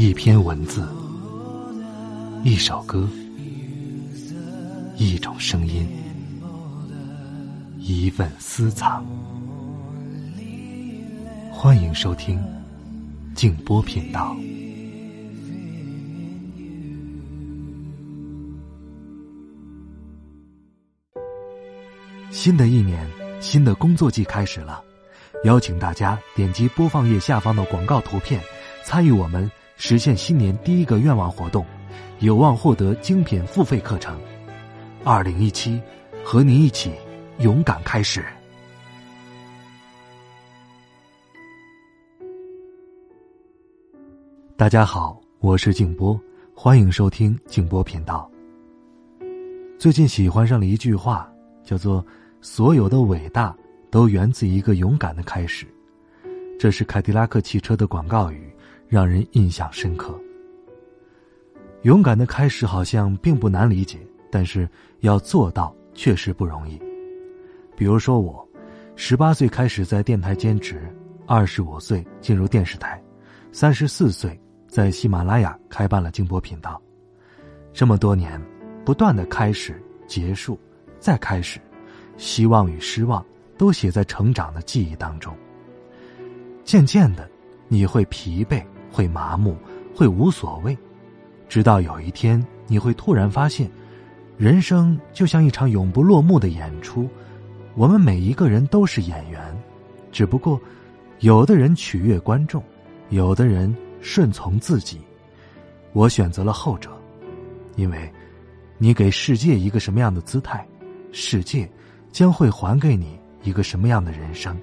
一篇文字，一首歌，一种声音，一份私藏。欢迎收听静波频道。新的一年，新的工作季开始了，邀请大家点击播放页下方的广告图片，参与我们。实现新年第一个愿望活动，有望获得精品付费课程。二零一七，和你一起勇敢开始。大家好，我是静波，欢迎收听静波频道。最近喜欢上了一句话，叫做“所有的伟大都源自一个勇敢的开始”，这是凯迪拉克汽车的广告语。让人印象深刻。勇敢的开始好像并不难理解，但是要做到确实不容易。比如说我，十八岁开始在电台兼职，二十五岁进入电视台，三十四岁在喜马拉雅开办了静波频道。这么多年，不断的开始、结束、再开始，希望与失望都写在成长的记忆当中。渐渐的，你会疲惫。会麻木，会无所谓，直到有一天，你会突然发现，人生就像一场永不落幕的演出，我们每一个人都是演员，只不过，有的人取悦观众，有的人顺从自己，我选择了后者，因为，你给世界一个什么样的姿态，世界将会还给你一个什么样的人生。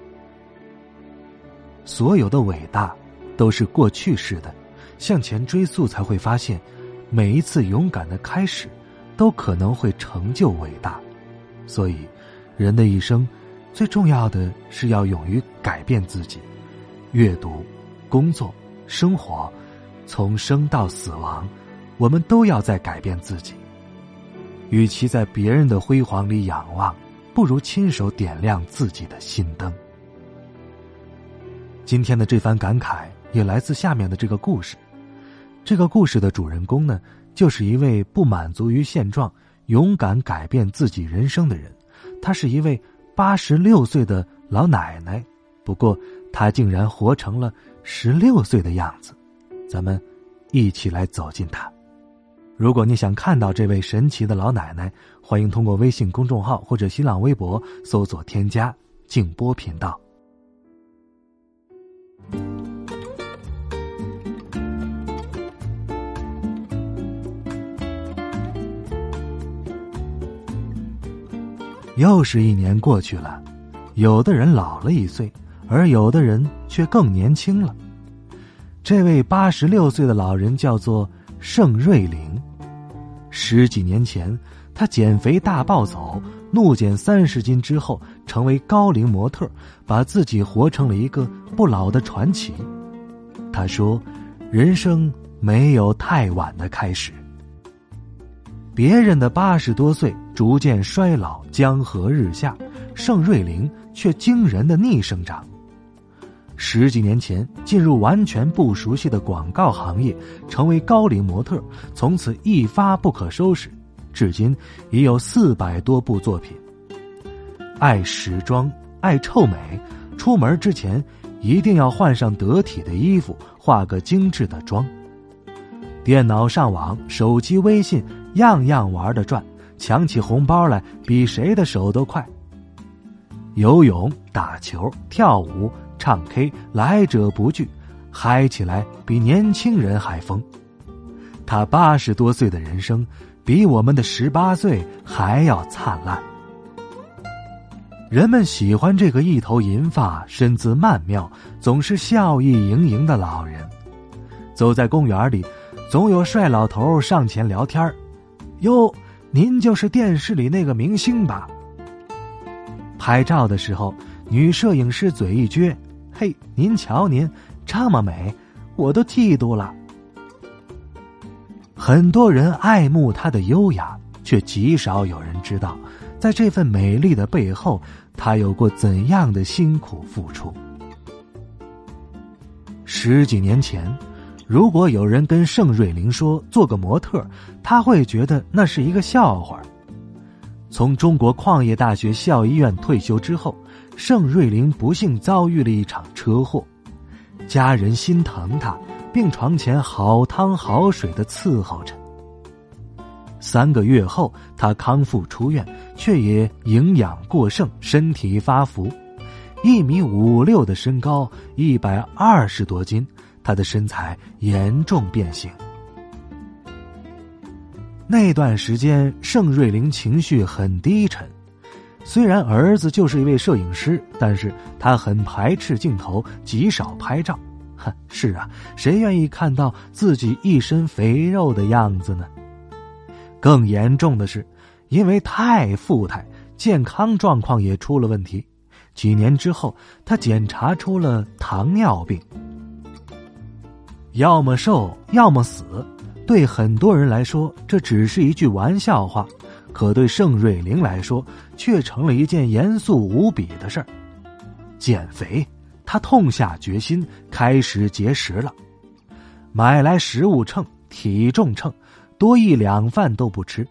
所有的伟大。都是过去式的，向前追溯才会发现，每一次勇敢的开始，都可能会成就伟大。所以，人的一生，最重要的是要勇于改变自己。阅读、工作、生活，从生到死亡，我们都要在改变自己。与其在别人的辉煌里仰望，不如亲手点亮自己的心灯。今天的这番感慨。也来自下面的这个故事。这个故事的主人公呢，就是一位不满足于现状、勇敢改变自己人生的人。她是一位八十六岁的老奶奶，不过她竟然活成了十六岁的样子。咱们一起来走进她。如果你想看到这位神奇的老奶奶，欢迎通过微信公众号或者新浪微博搜索添加“静波频道”。又是一年过去了，有的人老了一岁，而有的人却更年轻了。这位八十六岁的老人叫做盛瑞玲。十几年前，他减肥大暴走，怒减三十斤之后，成为高龄模特，把自己活成了一个不老的传奇。他说：“人生没有太晚的开始。”别人的八十多岁逐渐衰老，江河日下，盛瑞玲却惊人的逆生长。十几年前进入完全不熟悉的广告行业，成为高龄模特，从此一发不可收拾，至今已有四百多部作品。爱时装，爱臭美，出门之前一定要换上得体的衣服，化个精致的妆。电脑上网，手机微信。样样玩的转，抢起红包来比谁的手都快。游泳、打球、跳舞、唱 K，来者不拒，嗨起来比年轻人还疯。他八十多岁的人生，比我们的十八岁还要灿烂。人们喜欢这个一头银发、身姿曼妙、总是笑意盈盈的老人。走在公园里，总有帅老头上前聊天儿。哟，您就是电视里那个明星吧？拍照的时候，女摄影师嘴一撅：“嘿，您瞧您这么美，我都嫉妒了。”很多人爱慕她的优雅，却极少有人知道，在这份美丽的背后，她有过怎样的辛苦付出。十几年前，如果有人跟盛瑞玲说做个模特，他会觉得那是一个笑话。从中国矿业大学校医院退休之后，盛瑞玲不幸遭遇了一场车祸，家人心疼他，病床前好汤好水的伺候着。三个月后，他康复出院，却也营养过剩，身体发福。一米五六的身高，一百二十多斤，他的身材严重变形。那段时间，盛瑞玲情绪很低沉。虽然儿子就是一位摄影师，但是他很排斥镜头，极少拍照。哼，是啊，谁愿意看到自己一身肥肉的样子呢？更严重的是，因为太富态，健康状况也出了问题。几年之后，他检查出了糖尿病。要么瘦，要么死。对很多人来说，这只是一句玩笑话；可对盛瑞玲来说，却成了一件严肃无比的事儿。减肥，他痛下决心，开始节食了，买来食物秤、体重秤。多一两饭都不吃，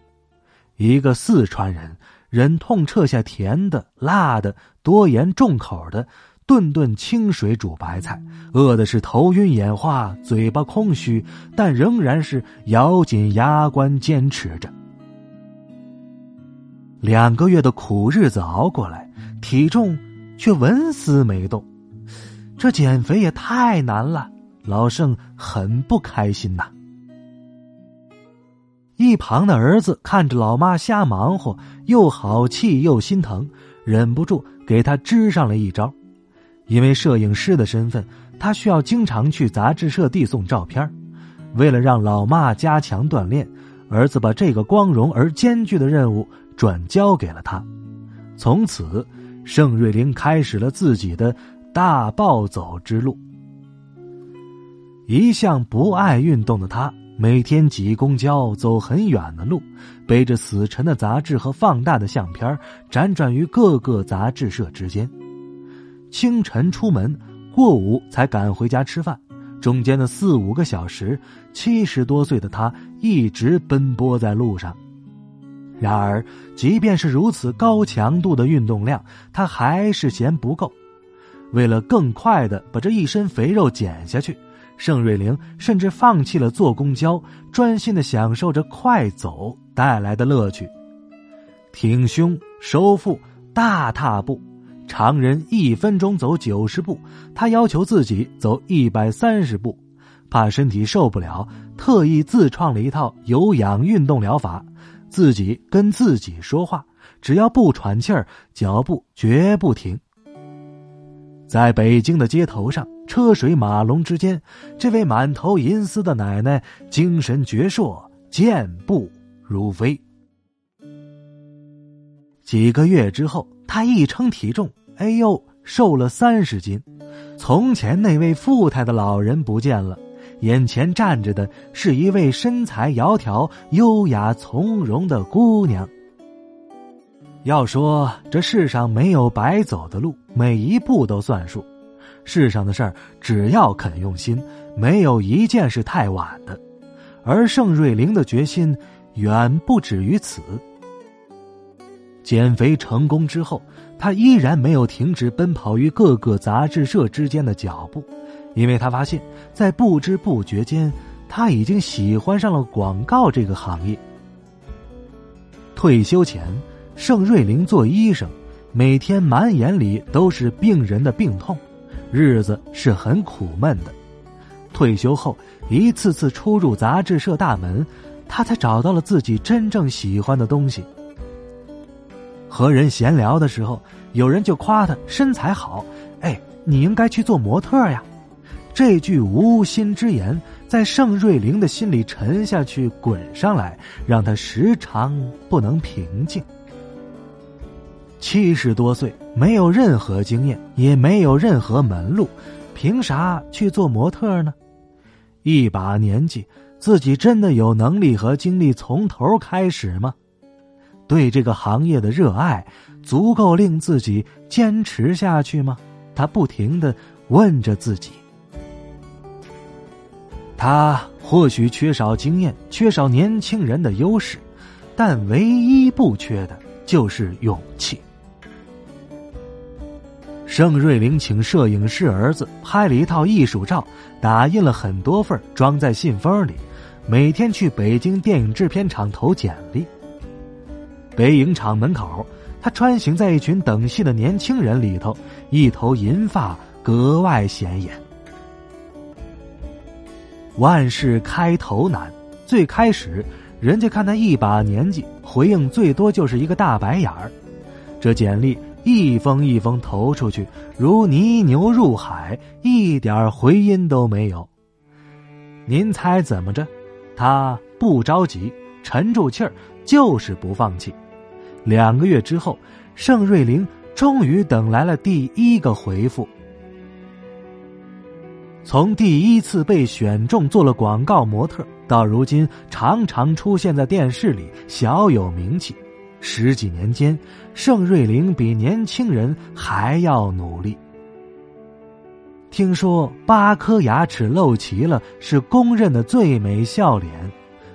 一个四川人忍痛撤下甜的、辣的、多盐重口的，顿顿清水煮白菜，饿的是头晕眼花、嘴巴空虚，但仍然是咬紧牙关坚持着。两个月的苦日子熬过来，体重却纹丝没动，这减肥也太难了，老盛很不开心呐。一旁的儿子看着老妈瞎忙活，又好气又心疼，忍不住给他支上了一招。因为摄影师的身份，他需要经常去杂志社递送照片。为了让老妈加强锻炼，儿子把这个光荣而艰巨的任务转交给了他。从此，盛瑞玲开始了自己的大暴走之路。一向不爱运动的他。每天挤公交，走很远的路，背着死沉的杂志和放大的相片，辗转于各个杂志社之间。清晨出门，过午才赶回家吃饭，中间的四五个小时，七十多岁的他一直奔波在路上。然而，即便是如此高强度的运动量，他还是嫌不够。为了更快的把这一身肥肉减下去。盛瑞玲甚至放弃了坐公交，专心的享受着快走带来的乐趣。挺胸收腹大踏步，常人一分钟走九十步，他要求自己走一百三十步。怕身体受不了，特意自创了一套有氧运动疗法，自己跟自己说话，只要不喘气儿，脚步绝不停。在北京的街头上。车水马龙之间，这位满头银丝的奶奶精神矍铄，健步如飞。几个月之后，他一称体重，哎呦，瘦了三十斤。从前那位富态的老人不见了，眼前站着的是一位身材窈窕、优雅从容的姑娘。要说这世上没有白走的路，每一步都算数。世上的事儿，只要肯用心，没有一件是太晚的。而盛瑞玲的决心远不止于此。减肥成功之后，他依然没有停止奔跑于各个杂志社之间的脚步，因为他发现，在不知不觉间，他已经喜欢上了广告这个行业。退休前，盛瑞玲做医生，每天满眼里都是病人的病痛。日子是很苦闷的。退休后，一次次出入杂志社大门，他才找到了自己真正喜欢的东西。和人闲聊的时候，有人就夸他身材好，哎，你应该去做模特呀。这句无心之言，在盛瑞玲的心里沉下去、滚上来，让他时常不能平静。七十多岁，没有任何经验，也没有任何门路，凭啥去做模特呢？一把年纪，自己真的有能力和精力从头开始吗？对这个行业的热爱，足够令自己坚持下去吗？他不停的问着自己。他或许缺少经验，缺少年轻人的优势，但唯一不缺的就是勇气。盛瑞玲请摄影师儿子拍了一套艺术照，打印了很多份，装在信封里，每天去北京电影制片厂投简历。北影厂门口，他穿行在一群等戏的年轻人里头，一头银发格外显眼。万事开头难，最开始，人家看他一把年纪，回应最多就是一个大白眼儿。这简历。一封一封投出去，如泥牛入海，一点回音都没有。您猜怎么着？他不着急，沉住气儿，就是不放弃。两个月之后，盛瑞玲终于等来了第一个回复。从第一次被选中做了广告模特，到如今常常出现在电视里，小有名气。十几年间，盛瑞玲比年轻人还要努力。听说八颗牙齿露齐了是公认的最美笑脸，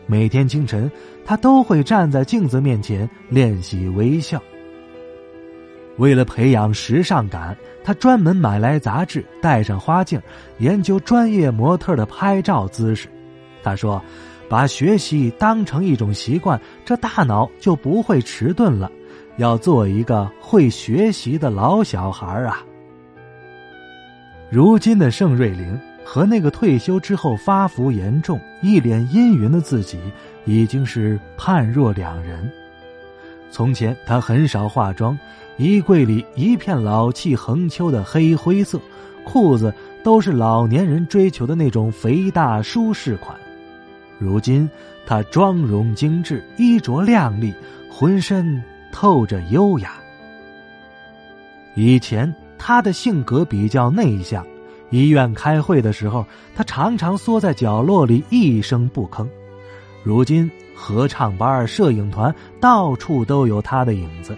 每天清晨他都会站在镜子面前练习微笑。为了培养时尚感，他专门买来杂志，戴上花镜，研究专业模特的拍照姿势。他说。把学习当成一种习惯，这大脑就不会迟钝了。要做一个会学习的老小孩啊！如今的盛瑞玲和那个退休之后发福严重、一脸阴云的自己，已经是判若两人。从前她很少化妆，衣柜里一片老气横秋的黑灰色，裤子都是老年人追求的那种肥大舒适款。如今，她妆容精致，衣着靓丽，浑身透着优雅。以前，她的性格比较内向，医院开会的时候，他常常缩在角落里一声不吭。如今，合唱班、摄影团到处都有他的影子。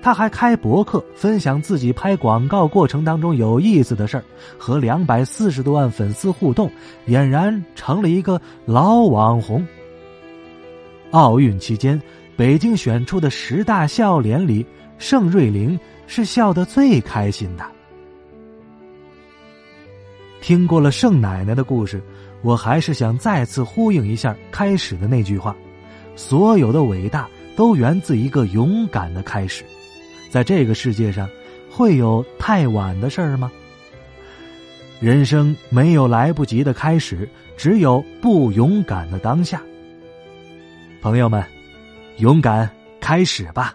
他还开博客，分享自己拍广告过程当中有意思的事儿，和两百四十多万粉丝互动，俨然成了一个老网红。奥运期间，北京选出的十大笑脸里，盛瑞玲是笑得最开心的。听过了盛奶奶的故事，我还是想再次呼应一下开始的那句话：所有的伟大都源自一个勇敢的开始。在这个世界上，会有太晚的事儿吗？人生没有来不及的开始，只有不勇敢的当下。朋友们，勇敢开始吧。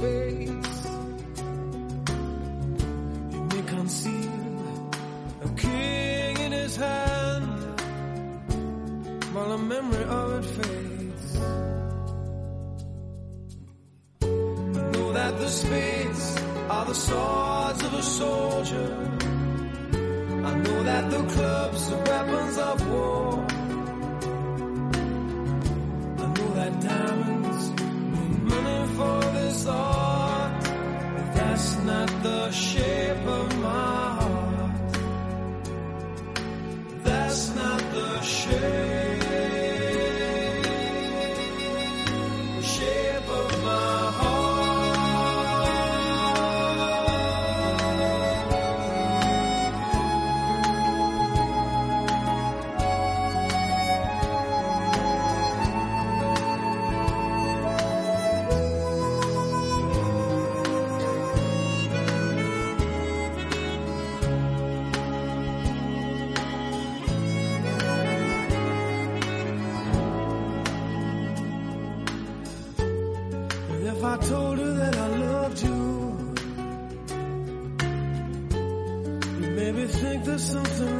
face. You may conceal a king in his hand, while a memory of it fades. I told her that I loved you. You made me think there's something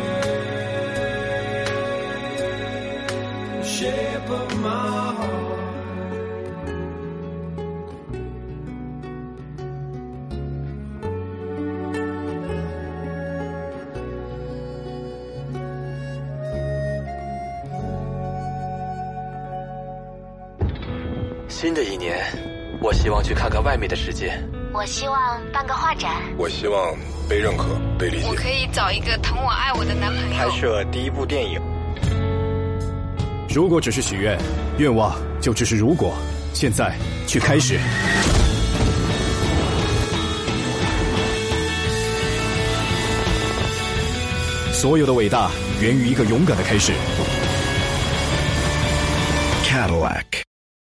新的一年，我希望去看看外面的世界。我希望办个画展，我希望被认可、被理解。我可以找一个疼我爱我的男朋友。拍摄第一部电影。如果只是许愿，愿望就只是如果。现在去开始。所有的伟大源于一个勇敢的开始。Cadillac。